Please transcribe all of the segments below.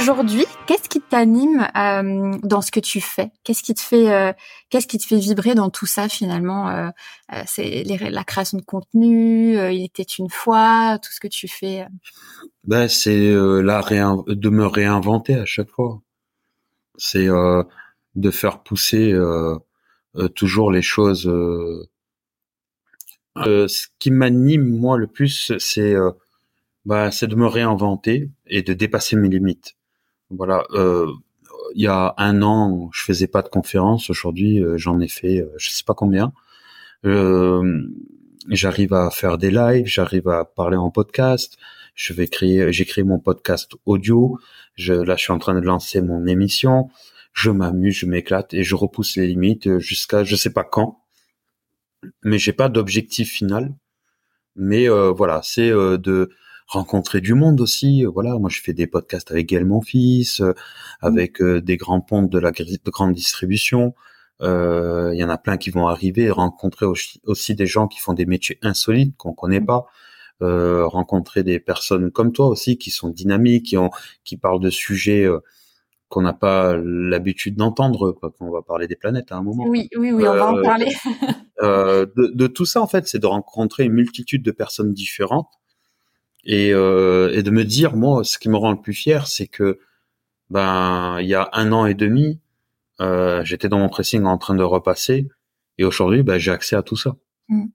aujourd'hui, qu'est-ce qui t'anime euh, dans ce que tu fais? Qu'est-ce qui te fait, euh, qu'est-ce qui te fait vibrer dans tout ça finalement euh, C'est la création de contenu. il était une fois, tout ce que tu fais. Ben c'est de me réinventer à chaque fois. C'est de faire pousser toujours les choses. ce qui m'anime moi le plus, bah, c'est de me réinventer et de dépasser mes limites. Voilà. Euh, il y a un an, je faisais pas de conférences. Aujourd'hui, euh, j'en ai fait, euh, je sais pas combien. Euh, j'arrive à faire des lives, j'arrive à parler en podcast. Je vais créer, j'ai créé mon podcast audio. Je, là, je suis en train de lancer mon émission. Je m'amuse, je m'éclate et je repousse les limites jusqu'à je sais pas quand. Mais j'ai pas d'objectif final. Mais voilà, c'est de rencontrer du monde aussi. Euh, voilà, moi je fais des podcasts avec Gaël mon fils, euh, avec euh, des grands pontes de la de grande distribution. Il y en a plein qui vont arriver, rencontrer aussi, des gens qui font des métiers insolites qu'on connaît pas. rencontrer des personnes comme toi aussi qui sont dynamiques, qui ont, qui parlent de sujets qu'on n'a pas l'habitude d'entendre quand on va parler des planètes à un moment. Oui, oui, oui, on va en parler. de, de, tout ça en fait, c'est de rencontrer une multitude de personnes différentes et, euh, et de me dire moi ce qui me rend le plus fier c'est que ben il y a un an et demi euh, j'étais dans mon pressing en train de repasser et aujourd'hui ben j'ai accès à tout ça mmh.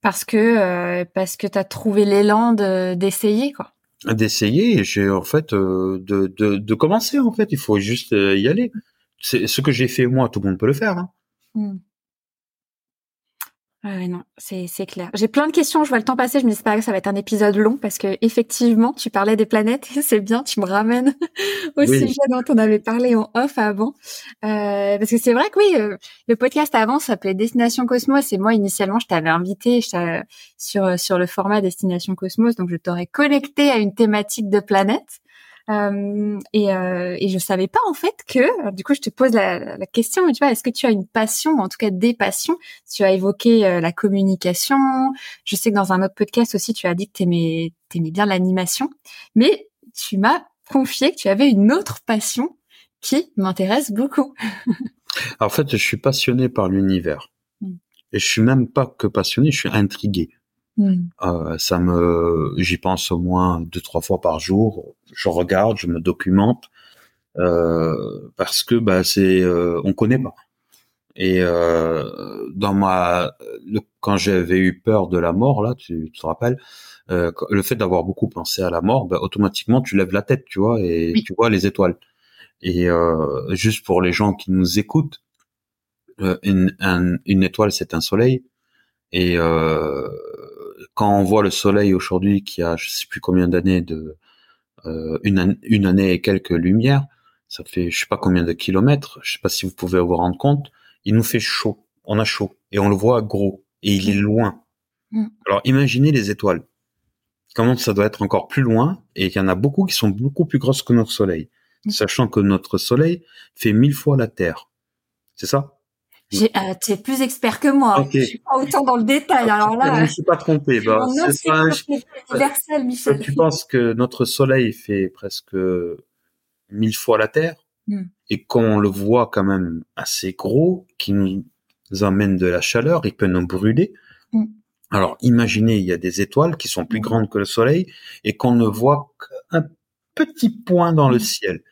parce que euh, parce que t'as trouvé l'élan d'essayer quoi d'essayer j'ai en fait de, de, de commencer en fait il faut juste y aller c'est ce que j'ai fait moi tout le monde peut le faire hein. Mmh. Ouais, non, c'est c'est clair. J'ai plein de questions. Je vois le temps passer. Je me dis pas ça va être un épisode long parce que effectivement, tu parlais des planètes. C'est bien. Tu me ramènes au sujet dont on avait parlé en off avant. Euh, parce que c'est vrai que oui, euh, le podcast avant s'appelait Destination Cosmos et moi initialement je t'avais invité sur sur le format Destination Cosmos, donc je t'aurais connecté à une thématique de planète. Euh, et, euh, et je savais pas en fait que, du coup, je te pose la, la question, tu vois, est-ce que tu as une passion, en tout cas des passions? Tu as évoqué euh, la communication. Je sais que dans un autre podcast aussi, tu as dit que t'aimais, t'aimais bien l'animation, mais tu m'as confié que tu avais une autre passion qui m'intéresse beaucoup. en fait, je suis passionné par l'univers. Mm. Et je suis même pas que passionné, je suis intrigué. Mm. Euh, ça me, j'y pense au moins deux trois fois par jour. Je regarde, je me documente euh, parce que bah c'est, euh, on connaît pas. Et euh, dans ma, quand j'avais eu peur de la mort là, tu, te rappelles, euh, le fait d'avoir beaucoup pensé à la mort, bah, automatiquement tu lèves la tête, tu vois, et tu vois les étoiles. Et euh, juste pour les gens qui nous écoutent, une, une étoile c'est un soleil. Et euh, quand on voit le soleil aujourd'hui qui a je sais plus combien d'années de euh, une, une année et quelques lumières, ça fait je sais pas combien de kilomètres, je sais pas si vous pouvez vous rendre compte, il nous fait chaud, on a chaud et on le voit gros et il est loin. Mm. Alors imaginez les étoiles. Comment ça doit être encore plus loin et il y en a beaucoup qui sont beaucoup plus grosses que notre soleil, mm. sachant que notre soleil fait mille fois la Terre. C'est ça? Euh, tu es plus expert que moi. Je suis pas autant dans le détail. Alors là, je ne suis pas trompé. Bah, c'est universel, Michel. Tu penses que notre Soleil fait presque mille fois la Terre hmm. et qu'on le voit quand même assez gros, qui nous amène de la chaleur, il peut nous brûler. Hmm. Alors imaginez, il y a des étoiles qui sont plus hmm. grandes que le Soleil et qu'on ne voit qu'un petit point dans le ciel.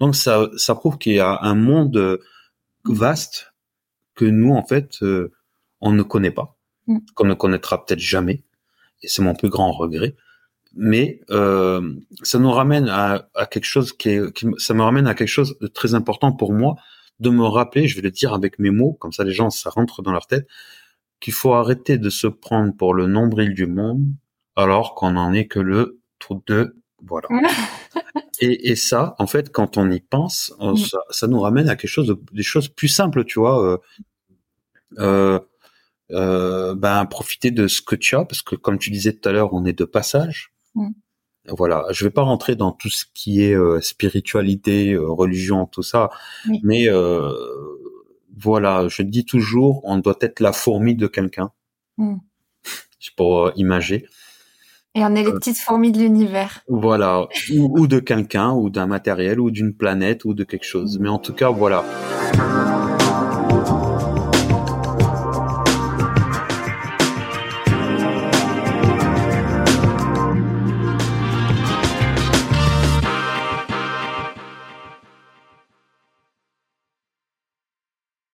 Donc ça, ça prouve qu'il y a un monde vaste que nous, en fait, euh, on ne connaît pas, mm. qu'on ne connaîtra peut-être jamais. Et c'est mon plus grand regret. Mais euh, ça nous ramène à, à, quelque chose qui est, qui, ça me ramène à quelque chose de très important pour moi, de me rappeler, je vais le dire avec mes mots, comme ça les gens, ça rentre dans leur tête, qu'il faut arrêter de se prendre pour le nombril du monde, alors qu'on n'en est que le trou de voilà. et, et, ça, en fait, quand on y pense, mm. ça, ça, nous ramène à quelque chose de, des choses plus simples, tu vois. Euh, euh, euh, ben profiter de ce que tu as, parce que comme tu disais tout à l'heure, on est de passage. Mm. Voilà, je vais pas rentrer dans tout ce qui est euh, spiritualité, euh, religion, tout ça, mais voilà, je dis toujours, on doit être la fourmi de quelqu'un, mm. pour imager. Et on est les petites fourmis de l'univers. Voilà, ou, de quelqu'un, ou d'un matériel, ou d'une planète, ou de quelque chose. Mais en tout cas, voilà.